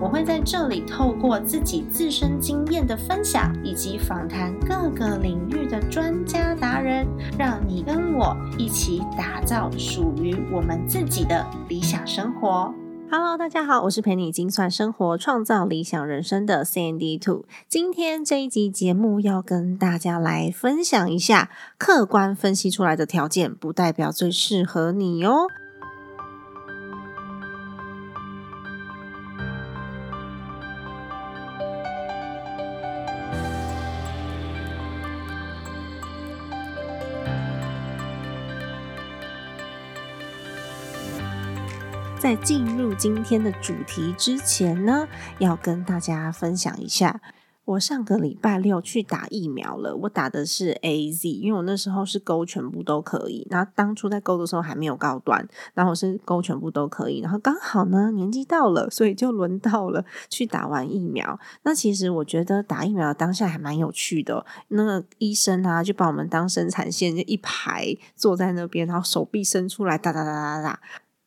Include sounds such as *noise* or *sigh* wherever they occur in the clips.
我会在这里透过自己自身经验的分享，以及访谈各个领域的专家达人，让你跟我一起打造属于我们自己的理想生活。Hello，大家好，我是陪你精算生活、创造理想人生的 Sandy Two。今天这一集节目要跟大家来分享一下，客观分析出来的条件不代表最适合你哦。在进入今天的主题之前呢，要跟大家分享一下，我上个礼拜六去打疫苗了。我打的是 A Z，因为我那时候是勾全部都可以。然后当初在勾的时候还没有高端，然后我是勾全部都可以。然后刚好呢年纪到了，所以就轮到了去打完疫苗。那其实我觉得打疫苗当下还蛮有趣的。那个医生啊，就把我们当生产线，就一排坐在那边，然后手臂伸出来，哒哒哒哒哒。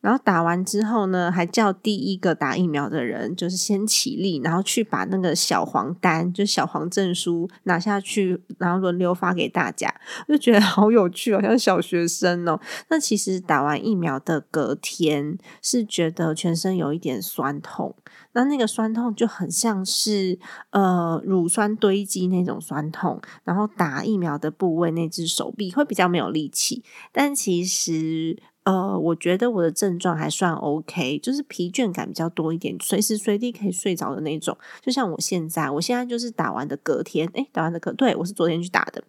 然后打完之后呢，还叫第一个打疫苗的人，就是先起立，然后去把那个小黄单，就小黄证书拿下去，然后轮流发给大家。我就觉得好有趣，好像小学生哦。那其实打完疫苗的隔天是觉得全身有一点酸痛，那那个酸痛就很像是呃乳酸堆积那种酸痛。然后打疫苗的部位那只手臂会比较没有力气，但其实。呃，我觉得我的症状还算 OK，就是疲倦感比较多一点，随时随地可以睡着的那种。就像我现在，我现在就是打完的隔天，诶，打完的隔，对我是昨天去打的。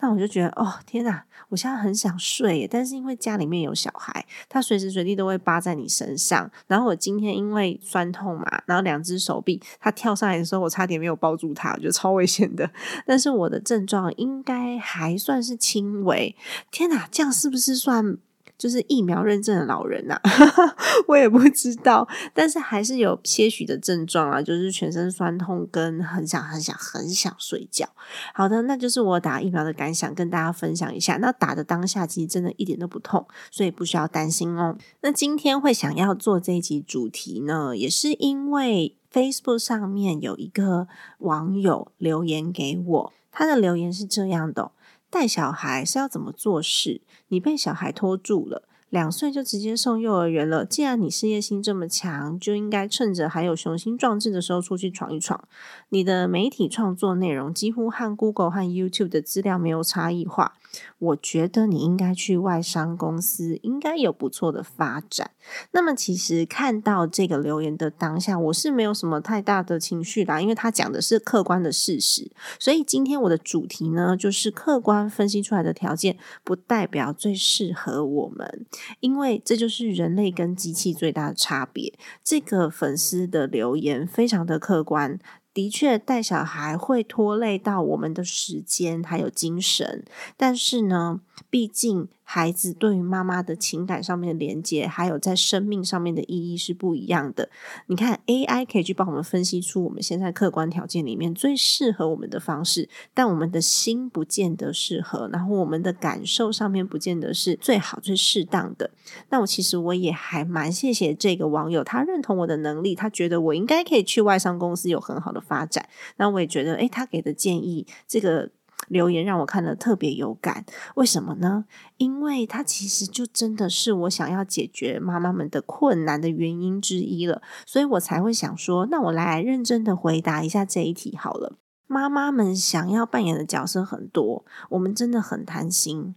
那我就觉得，哦，天哪，我现在很想睡，但是因为家里面有小孩，他随时随地都会扒在你身上。然后我今天因为酸痛嘛，然后两只手臂，他跳上来的时候，我差点没有抱住他，我觉得超危险的。但是我的症状应该还算是轻微。天哪，这样是不是算？就是疫苗认证的老人呐，*laughs* 我也不知道，但是还是有些许的症状啊，就是全身酸痛跟很想很想很想睡觉。好的，那就是我打疫苗的感想，跟大家分享一下。那打的当下其实真的一点都不痛，所以不需要担心哦。那今天会想要做这一集主题呢，也是因为 Facebook 上面有一个网友留言给我，他的留言是这样的。带小孩是要怎么做事？你被小孩拖住了，两岁就直接送幼儿园了。既然你事业心这么强，就应该趁着还有雄心壮志的时候出去闯一闯。你的媒体创作内容几乎和 Google 和 YouTube 的资料没有差异化。我觉得你应该去外商公司，应该有不错的发展。那么，其实看到这个留言的当下，我是没有什么太大的情绪啦，因为他讲的是客观的事实。所以今天我的主题呢，就是客观分析出来的条件，不代表最适合我们，因为这就是人类跟机器最大的差别。这个粉丝的留言非常的客观。的确，带小孩会拖累到我们的时间还有精神，但是呢，毕竟。孩子对于妈妈的情感上面的连接，还有在生命上面的意义是不一样的。你看，AI 可以去帮我们分析出我们现在客观条件里面最适合我们的方式，但我们的心不见得适合，然后我们的感受上面不见得是最好最适当的。那我其实我也还蛮谢谢这个网友，他认同我的能力，他觉得我应该可以去外商公司有很好的发展。那我也觉得，诶，他给的建议这个。留言让我看了特别有感，为什么呢？因为它其实就真的是我想要解决妈妈们的困难的原因之一了，所以我才会想说，那我来认真的回答一下这一题好了。妈妈们想要扮演的角色很多，我们真的很贪心。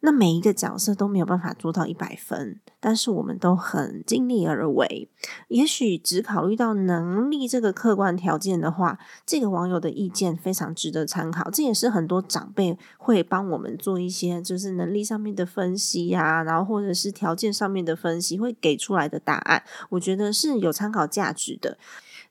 那每一个角色都没有办法做到一百分，但是我们都很尽力而为。也许只考虑到能力这个客观条件的话，这个网友的意见非常值得参考。这也是很多长辈会帮我们做一些就是能力上面的分析呀，然后或者是条件上面的分析会给出来的答案，我觉得是有参考价值的。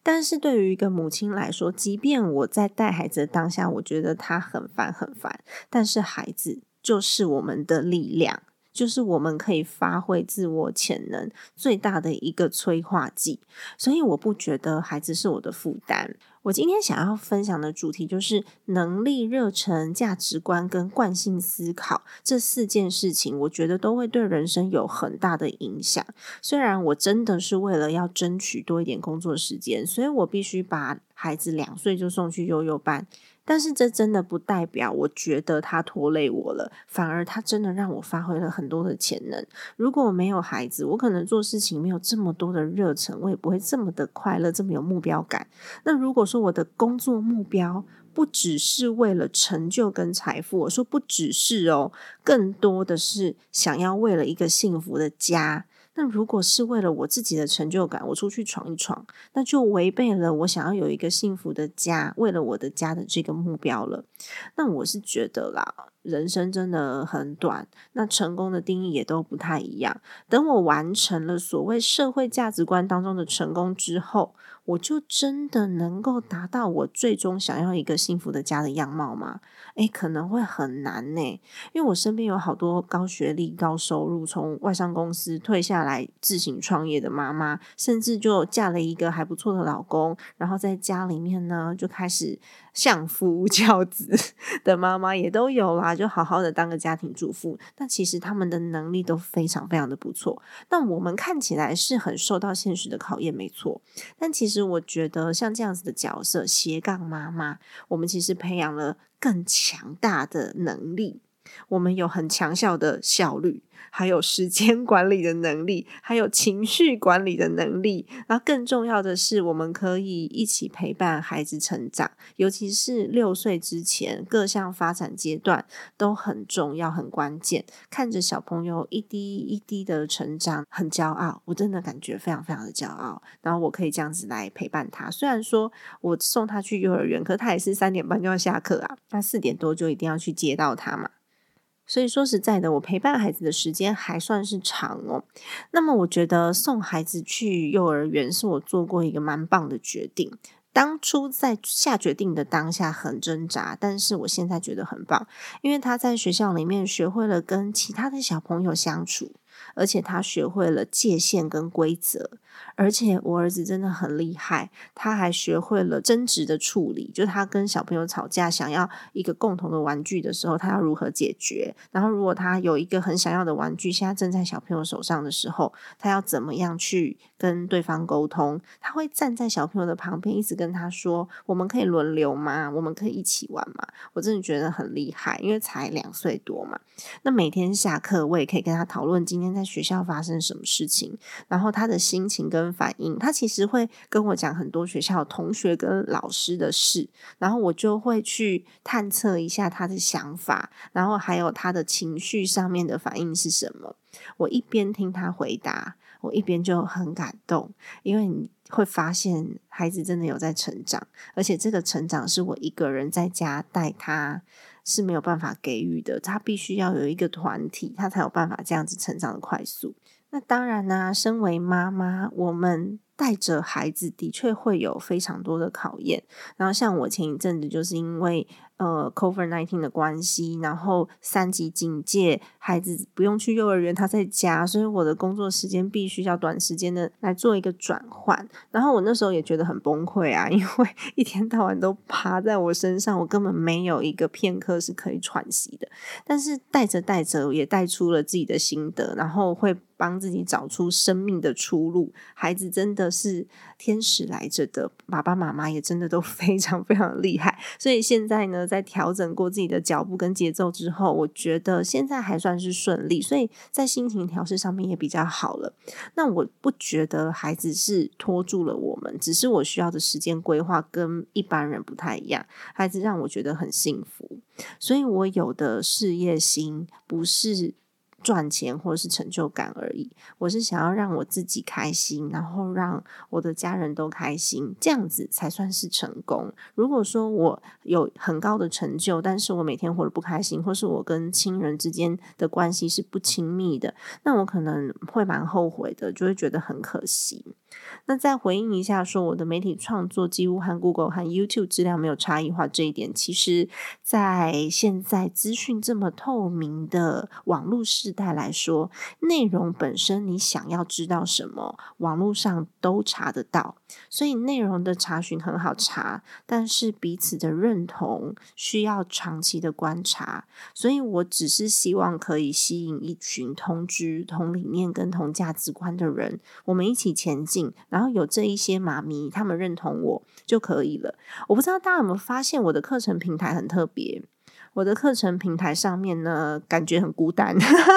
但是对于一个母亲来说，即便我在带孩子的当下，我觉得他很烦很烦，但是孩子。就是我们的力量，就是我们可以发挥自我潜能最大的一个催化剂。所以我不觉得孩子是我的负担。我今天想要分享的主题就是能力、热忱、价值观跟惯性思考这四件事情，我觉得都会对人生有很大的影响。虽然我真的是为了要争取多一点工作时间，所以我必须把孩子两岁就送去悠悠班。但是这真的不代表我觉得他拖累我了，反而他真的让我发挥了很多的潜能。如果我没有孩子，我可能做事情没有这么多的热忱，我也不会这么的快乐，这么有目标感。那如果说我的工作目标不只是为了成就跟财富，我说不只是哦，更多的是想要为了一个幸福的家。那如果是为了我自己的成就感，我出去闯一闯，那就违背了我想要有一个幸福的家，为了我的家的这个目标了。那我是觉得啦，人生真的很短，那成功的定义也都不太一样。等我完成了所谓社会价值观当中的成功之后。我就真的能够达到我最终想要一个幸福的家的样貌吗？诶，可能会很难呢，因为我身边有好多高学历、高收入，从外商公司退下来自行创业的妈妈，甚至就嫁了一个还不错的老公，然后在家里面呢就开始相夫教子 *laughs* 的妈妈也都有啦，就好好的当个家庭主妇。但其实他们的能力都非常非常的不错。那我们看起来是很受到现实的考验，没错。但其。实我觉得像这样子的角色，斜杠妈妈，我们其实培养了更强大的能力。我们有很强效的效率。还有时间 *laughs* 管理的能力，还有情绪管理的能力，然后更重要的是，我们可以一起陪伴孩子成长，尤其是六岁之前各项发展阶段都很重要、很关键。看着小朋友一滴一滴的成长，很骄傲，我真的感觉非常非常的骄傲。然后我可以这样子来陪伴他，虽然说我送他去幼儿园，可他也是三点半就要下课啊，那四点多就一定要去接到他嘛。所以说实在的，我陪伴孩子的时间还算是长哦。那么，我觉得送孩子去幼儿园是我做过一个蛮棒的决定。当初在下决定的当下很挣扎，但是我现在觉得很棒，因为他在学校里面学会了跟其他的小朋友相处。而且他学会了界限跟规则，而且我儿子真的很厉害，他还学会了争执的处理。就他跟小朋友吵架，想要一个共同的玩具的时候，他要如何解决？然后如果他有一个很想要的玩具，现在正在小朋友手上的时候，他要怎么样去跟对方沟通？他会站在小朋友的旁边，一直跟他说：“我们可以轮流吗？我们可以一起玩吗？”我真的觉得很厉害，因为才两岁多嘛。那每天下课，我也可以跟他讨论今天在学校发生什么事情，然后他的心情跟反应，他其实会跟我讲很多学校同学跟老师的事，然后我就会去探测一下他的想法，然后还有他的情绪上面的反应是什么。我一边听他回答，我一边就很感动，因为你会发现孩子真的有在成长，而且这个成长是我一个人在家带他。是没有办法给予的，他必须要有一个团体，他才有办法这样子成长的快速。那当然呢，身为妈妈，我们。带着孩子的确会有非常多的考验，然后像我前一阵子就是因为呃 COVID nineteen 的关系，然后三级警戒，孩子不用去幼儿园，他在家，所以我的工作时间必须要短时间的来做一个转换。然后我那时候也觉得很崩溃啊，*laughs* 因为一天到晚都趴在我身上，我根本没有一个片刻是可以喘息的。但是带着带着也带出了自己的心得，然后会帮自己找出生命的出路。孩子真的。是天使来着的，爸爸妈妈也真的都 *laughs* 非常非常厉害。所以现在呢，在调整过自己的脚步跟节奏之后，我觉得现在还算是顺利，所以在心情调试上面也比较好了。那我不觉得孩子是拖住了我们，只是我需要的时间规划跟一般人不太一样。孩子让我觉得很幸福，所以我有的事业心不是。赚钱或者是成就感而已，我是想要让我自己开心，然后让我的家人都开心，这样子才算是成功。如果说我有很高的成就，但是我每天活得不开心，或是我跟亲人之间的关系是不亲密的，那我可能会蛮后悔的，就会觉得很可惜。那再回应一下，说我的媒体创作几乎和 Google 和 YouTube 质量没有差异化这一点，其实，在现在资讯这么透明的网络时代来说，内容本身你想要知道什么，网络上都查得到，所以内容的查询很好查，但是彼此的认同需要长期的观察，所以我只是希望可以吸引一群同知、同理念跟同价值观的人，我们一起前进。然后有这一些妈咪，他们认同我就可以了。我不知道大家有没有发现，我的课程平台很特别。我的课程平台上面呢，感觉很孤单，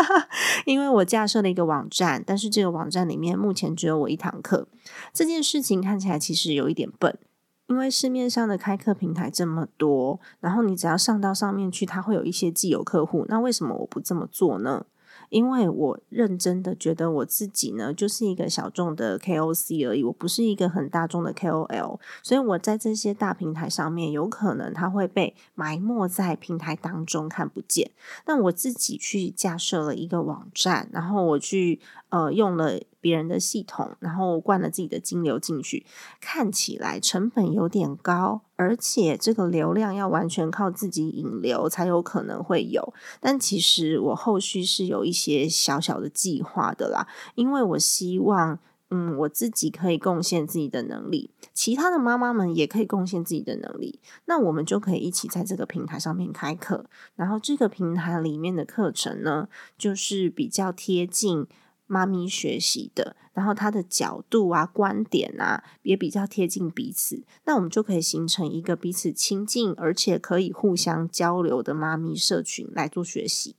*laughs* 因为我架设了一个网站，但是这个网站里面目前只有我一堂课。这件事情看起来其实有一点笨，因为市面上的开课平台这么多，然后你只要上到上面去，它会有一些既有客户。那为什么我不这么做呢？因为我认真的觉得我自己呢，就是一个小众的 KOC 而已，我不是一个很大众的 KOL，所以我在这些大平台上面，有可能它会被埋没在平台当中看不见。那我自己去架设了一个网站，然后我去呃用了别人的系统，然后灌了自己的金流进去，看起来成本有点高。而且这个流量要完全靠自己引流才有可能会有，但其实我后续是有一些小小的计划的啦，因为我希望，嗯，我自己可以贡献自己的能力，其他的妈妈们也可以贡献自己的能力，那我们就可以一起在这个平台上面开课，然后这个平台里面的课程呢，就是比较贴近。妈咪学习的，然后他的角度啊、观点啊，也比较贴近彼此，那我们就可以形成一个彼此亲近，而且可以互相交流的妈咪社群来做学习。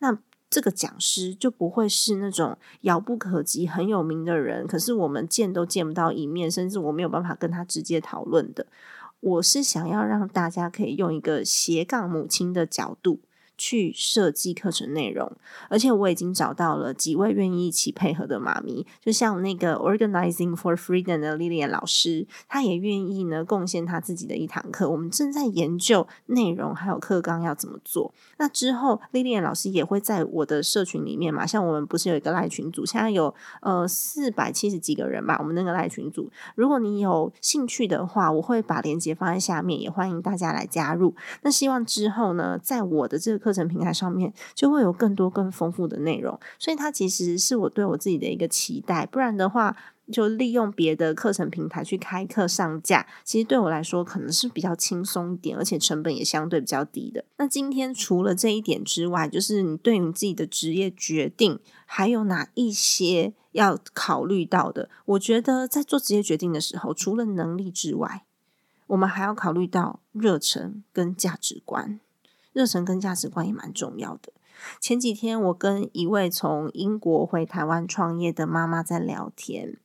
那这个讲师就不会是那种遥不可及、很有名的人，可是我们见都见不到一面，甚至我没有办法跟他直接讨论的。我是想要让大家可以用一个斜杠母亲的角度。去设计课程内容，而且我已经找到了几位愿意一起配合的妈咪，就像那个 Organizing for Freedom 的 Lily 老师，他也愿意呢贡献他自己的一堂课。我们正在研究内容还有课纲要怎么做。那之后，Lily 老师也会在我的社群里面嘛，像我们不是有一个赖群组，现在有呃四百七十几个人吧，我们那个赖群组，如果你有兴趣的话，我会把链接放在下面，也欢迎大家来加入。那希望之后呢，在我的这个课。课程平台上面就会有更多更丰富的内容，所以它其实是我对我自己的一个期待。不然的话，就利用别的课程平台去开课上架，其实对我来说可能是比较轻松一点，而且成本也相对比较低的。那今天除了这一点之外，就是你对你自己的职业决定还有哪一些要考虑到的？我觉得在做职业决定的时候，除了能力之外，我们还要考虑到热忱跟价值观。热忱跟价值观也蛮重要的。前几天我跟一位从英国回台湾创业的妈妈在聊天，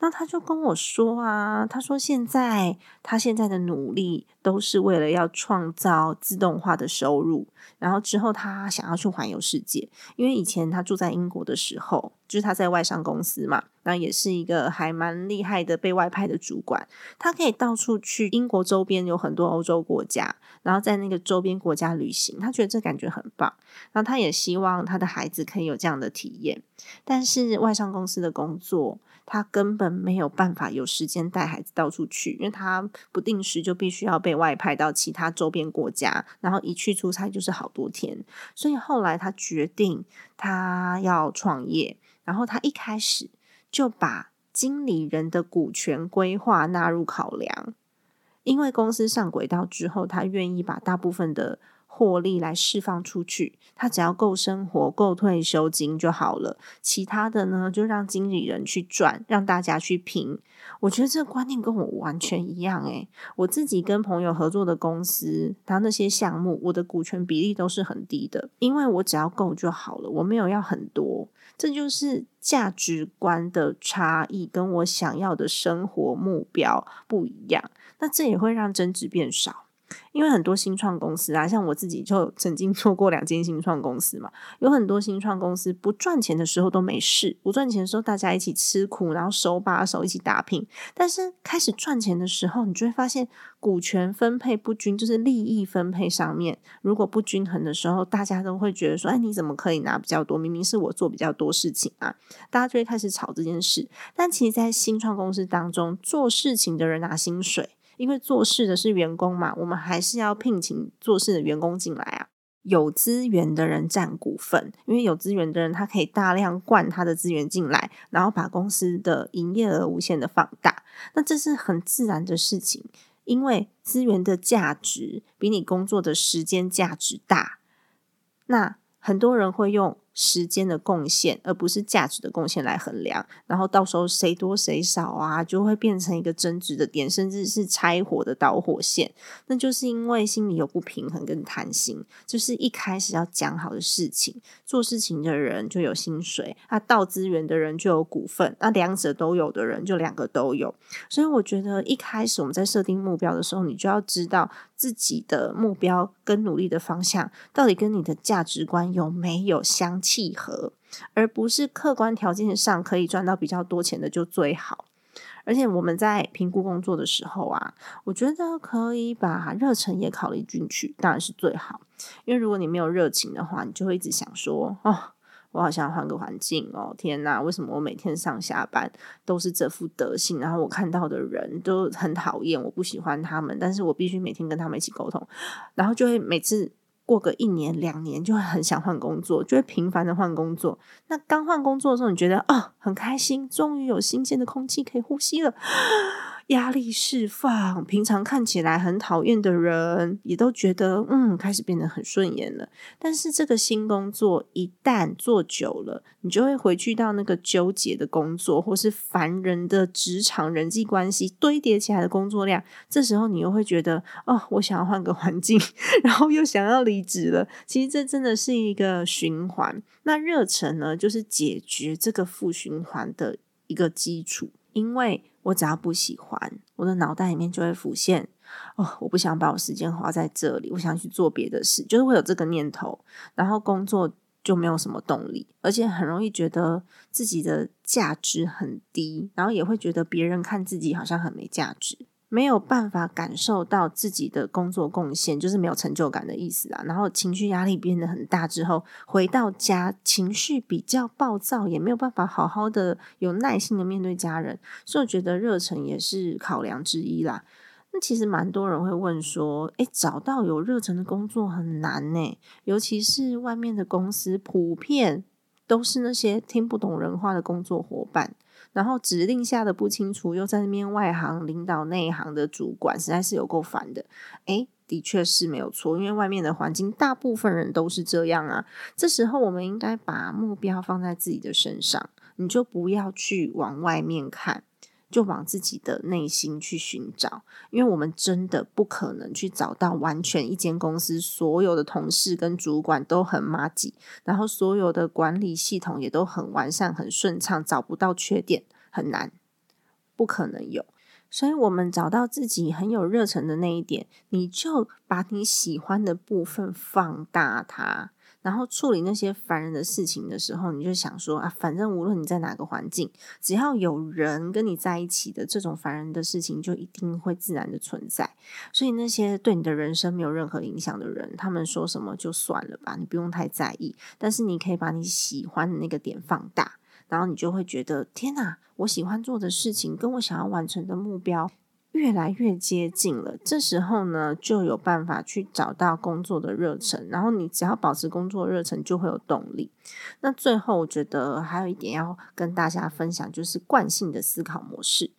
那他就跟我说啊，他说现在他现在的努力都是为了要创造自动化的收入，然后之后他想要去环游世界，因为以前他住在英国的时候。就是他在外商公司嘛，那也是一个还蛮厉害的被外派的主管。他可以到处去英国周边有很多欧洲国家，然后在那个周边国家旅行，他觉得这感觉很棒。然后他也希望他的孩子可以有这样的体验。但是外商公司的工作，他根本没有办法有时间带孩子到处去，因为他不定时就必须要被外派到其他周边国家，然后一去出差就是好多天。所以后来他决定他要创业。然后他一开始就把经理人的股权规划纳入考量，因为公司上轨道之后，他愿意把大部分的。获利来释放出去，他只要够生活、够退休金就好了。其他的呢，就让经理人去赚，让大家去拼。我觉得这个观念跟我完全一样诶，我自己跟朋友合作的公司，他那些项目，我的股权比例都是很低的，因为我只要够就好了，我没有要很多。这就是价值观的差异，跟我想要的生活目标不一样。那这也会让争执变少。因为很多新创公司啊，像我自己就曾经 *laughs* 做过两间新创公司嘛，有很多新创公司不赚钱的时候都没事，不赚钱的时候大家一起吃苦，然后手把手一起打拼。但是开始赚钱的时候，你就会发现股权分配不均，就是利益分配上面如果不均衡的时候，大家都会觉得说：“哎，你怎么可以拿比较多？明明是我做比较多事情啊！”大家就会开始吵这件事。但其实，在新创公司当中，做事情的人拿薪水。因为做事的是员工嘛，我们还是要聘请做事的员工进来啊。有资源的人占股份，因为有资源的人他可以大量灌他的资源进来，然后把公司的营业额无限的放大。那这是很自然的事情，因为资源的价值比你工作的时间价值大。那很多人会用。时间的贡献，而不是价值的贡献来衡量，然后到时候谁多谁少啊，就会变成一个争执的点，甚至是拆火的导火线。那就是因为心里有不平衡跟贪心，就是一开始要讲好的事情，做事情的人就有薪水，啊，到资源的人就有股份，那两者都有的人就两个都有。所以我觉得一开始我们在设定目标的时候，你就要知道自己的目标跟努力的方向到底跟你的价值观有没有相。契合，而不是客观条件上可以赚到比较多钱的就最好。而且我们在评估工作的时候啊，我觉得可以把热忱也考虑进去，当然是最好。因为如果你没有热情的话，你就会一直想说：“哦，我好想换个环境哦，天哪，为什么我每天上下班都是这副德行？然后我看到的人都很讨厌，我不喜欢他们，但是我必须每天跟他们一起沟通，然后就会每次。”过个一年两年，就会很想换工作，就会频繁的换工作。那刚换工作的时候，你觉得啊很开心，终于有新鲜的空气可以呼吸了。压力释放，平常看起来很讨厌的人，也都觉得嗯，开始变得很顺眼了。但是这个新工作一旦做久了，你就会回去到那个纠结的工作，或是烦人的职场人际关系堆叠起来的工作量。这时候你又会觉得哦，我想要换个环境，*laughs* 然后又想要离职了。其实这真的是一个循环。那热忱呢，就是解决这个负循环的一个基础，因为。我只要不喜欢，我的脑袋里面就会浮现哦，我不想把我时间花在这里，我想去做别的事，就是会有这个念头，然后工作就没有什么动力，而且很容易觉得自己的价值很低，然后也会觉得别人看自己好像很没价值。没有办法感受到自己的工作贡献，就是没有成就感的意思啊。然后情绪压力变得很大之后，回到家情绪比较暴躁，也没有办法好好的有耐心的面对家人，所以我觉得热忱也是考量之一啦。那其实蛮多人会问说，诶，找到有热忱的工作很难呢，尤其是外面的公司普遍都是那些听不懂人话的工作伙伴。然后指令下的不清楚，又在那边外行领导内行的主管，实在是有够烦的。诶，的确是没有错，因为外面的环境，大部分人都是这样啊。这时候，我们应该把目标放在自己的身上，你就不要去往外面看。就往自己的内心去寻找，因为我们真的不可能去找到完全一间公司所有的同事跟主管都很麻吉，然后所有的管理系统也都很完善、很顺畅，找不到缺点很难，不可能有。所以，我们找到自己很有热忱的那一点，你就把你喜欢的部分放大它。然后处理那些烦人的事情的时候，你就想说啊，反正无论你在哪个环境，只要有人跟你在一起的这种烦人的事情，就一定会自然的存在。所以那些对你的人生没有任何影响的人，他们说什么就算了吧，你不用太在意。但是你可以把你喜欢的那个点放大，然后你就会觉得天哪，我喜欢做的事情跟我想要完成的目标。越来越接近了，这时候呢，就有办法去找到工作的热忱，然后你只要保持工作热忱，就会有动力。那最后，我觉得还有一点要跟大家分享，就是惯性的思考模式。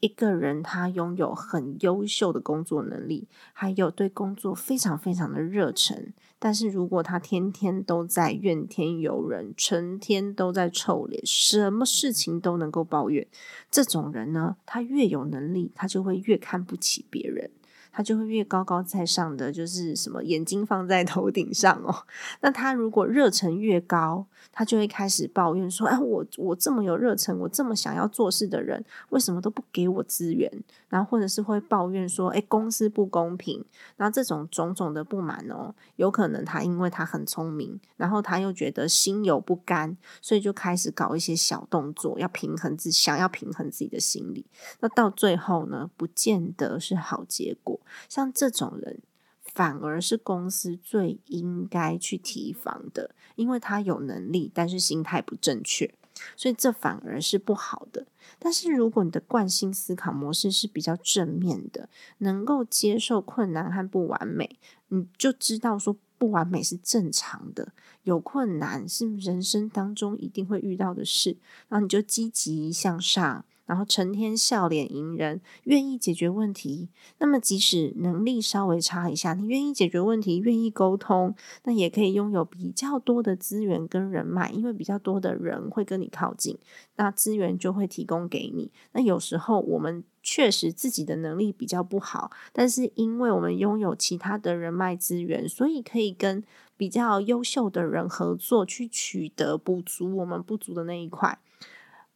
一个人他拥有很优秀的工作能力，还有对工作非常非常的热忱。但是如果他天天都在怨天尤人，成天都在臭脸，什么事情都能够抱怨，这种人呢，他越有能力，他就会越看不起别人。他就会越高高在上的，就是什么眼睛放在头顶上哦。*laughs* 那他如果热忱越高，他就会开始抱怨说：“哎，我我这么有热忱，我这么想要做事的人，为什么都不给我资源？”然后或者是会抱怨说：“哎，公司不公平。”然后这种种种的不满哦，有可能他因为他很聪明，然后他又觉得心有不甘，所以就开始搞一些小动作，要平衡自想要平衡自己的心理。那到最后呢，不见得是好结果。像这种人，反而是公司最应该去提防的，因为他有能力，但是心态不正确，所以这反而是不好的。但是如果你的惯性思考模式是比较正面的，能够接受困难和不完美，你就知道说不完美是正常的，有困难是人生当中一定会遇到的事，然后你就积极向上。然后成天笑脸迎人，愿意解决问题。那么即使能力稍微差一下，你愿意解决问题，愿意沟通，那也可以拥有比较多的资源跟人脉，因为比较多的人会跟你靠近，那资源就会提供给你。那有时候我们确实自己的能力比较不好，但是因为我们拥有其他的人脉资源，所以可以跟比较优秀的人合作，去取得补足我们不足的那一块。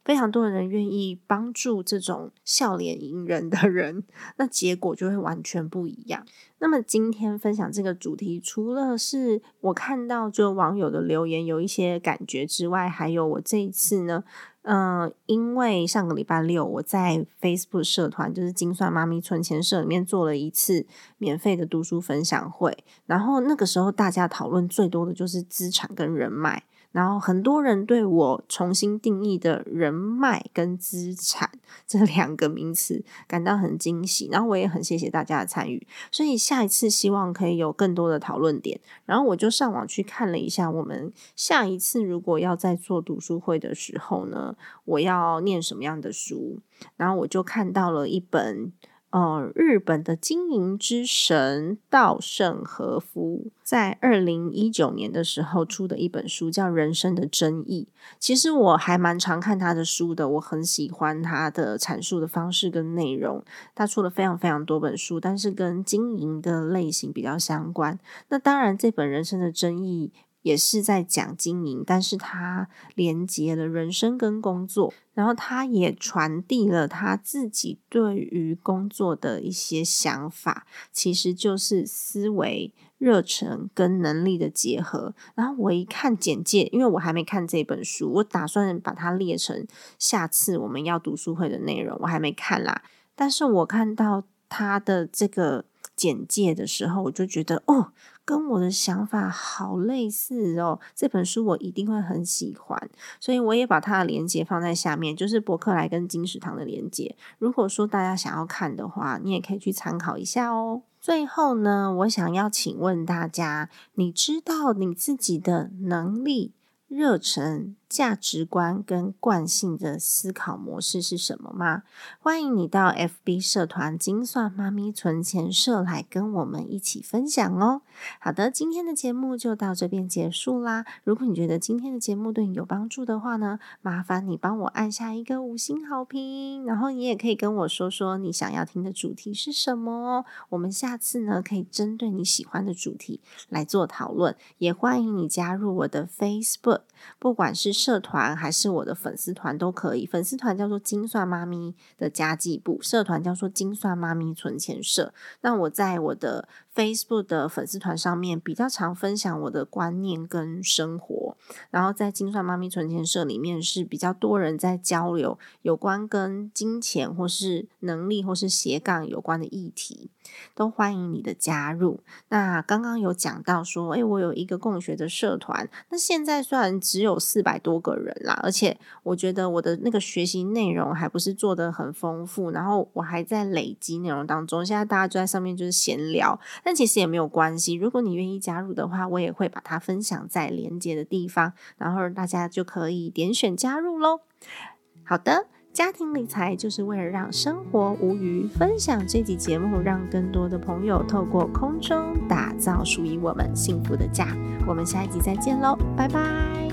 非常多的人愿意帮助这种笑脸迎人的人，那结果就会完全不一样。那么今天分享这个主题，除了是我看到就网友的留言有一些感觉之外，还有我这一次呢，嗯，因为上个礼拜六我在 Facebook 社团，就是精算妈咪存钱社里面做了一次免费的读书分享会，然后那个时候大家讨论最多的就是资产跟人脉。然后很多人对我重新定义的人脉跟资产这两个名词感到很惊喜，然后我也很谢谢大家的参与，所以下一次希望可以有更多的讨论点。然后我就上网去看了一下，我们下一次如果要在做读书会的时候呢，我要念什么样的书？然后我就看到了一本。哦，日本的经营之神稻盛和夫在二零一九年的时候出的一本书叫《人生的争议》。其实我还蛮常看他的书的，我很喜欢他的阐述的方式跟内容。他出了非常非常多本书，但是跟经营的类型比较相关。那当然，这本《人生的争议》。也是在讲经营，但是他连接了人生跟工作，然后他也传递了他自己对于工作的一些想法，其实就是思维、热忱跟能力的结合。然后我一看简介，因为我还没看这本书，我打算把它列成下次我们要读书会的内容，我还没看啦。但是我看到他的这个简介的时候，我就觉得哦。跟我的想法好类似哦，这本书我一定会很喜欢，所以我也把它的连接放在下面，就是博客来跟金石堂的连接。如果说大家想要看的话，你也可以去参考一下哦。最后呢，我想要请问大家，你知道你自己的能力、热忱？价值观跟惯性的思考模式是什么吗？欢迎你到 FB 社团“精算妈咪存钱社”来跟我们一起分享哦。好的，今天的节目就到这边结束啦。如果你觉得今天的节目对你有帮助的话呢，麻烦你帮我按下一个五星好评，然后你也可以跟我说说你想要听的主题是什么哦。我们下次呢可以针对你喜欢的主题来做讨论，也欢迎你加入我的 Facebook，不管是。社团还是我的粉丝团都可以，粉丝团叫做“精算妈咪”的家计部，社团叫做“精算妈咪存钱社”。那我在我的 Facebook 的粉丝团上面比较常分享我的观念跟生活，然后在“精算妈咪存钱社”里面是比较多人在交流有关跟金钱或是能力或是斜杠有关的议题，都欢迎你的加入。那刚刚有讲到说，诶，我有一个共学的社团，那现在虽然只有四百多。多个人啦，而且我觉得我的那个学习内容还不是做的很丰富，然后我还在累积内容当中。现在大家就在上面就是闲聊，但其实也没有关系。如果你愿意加入的话，我也会把它分享在连接的地方，然后大家就可以点选加入喽。好的，家庭理财就是为了让生活无余。分享这集节目，让更多的朋友透过空中打造属于我们幸福的家。我们下一集再见喽，拜拜。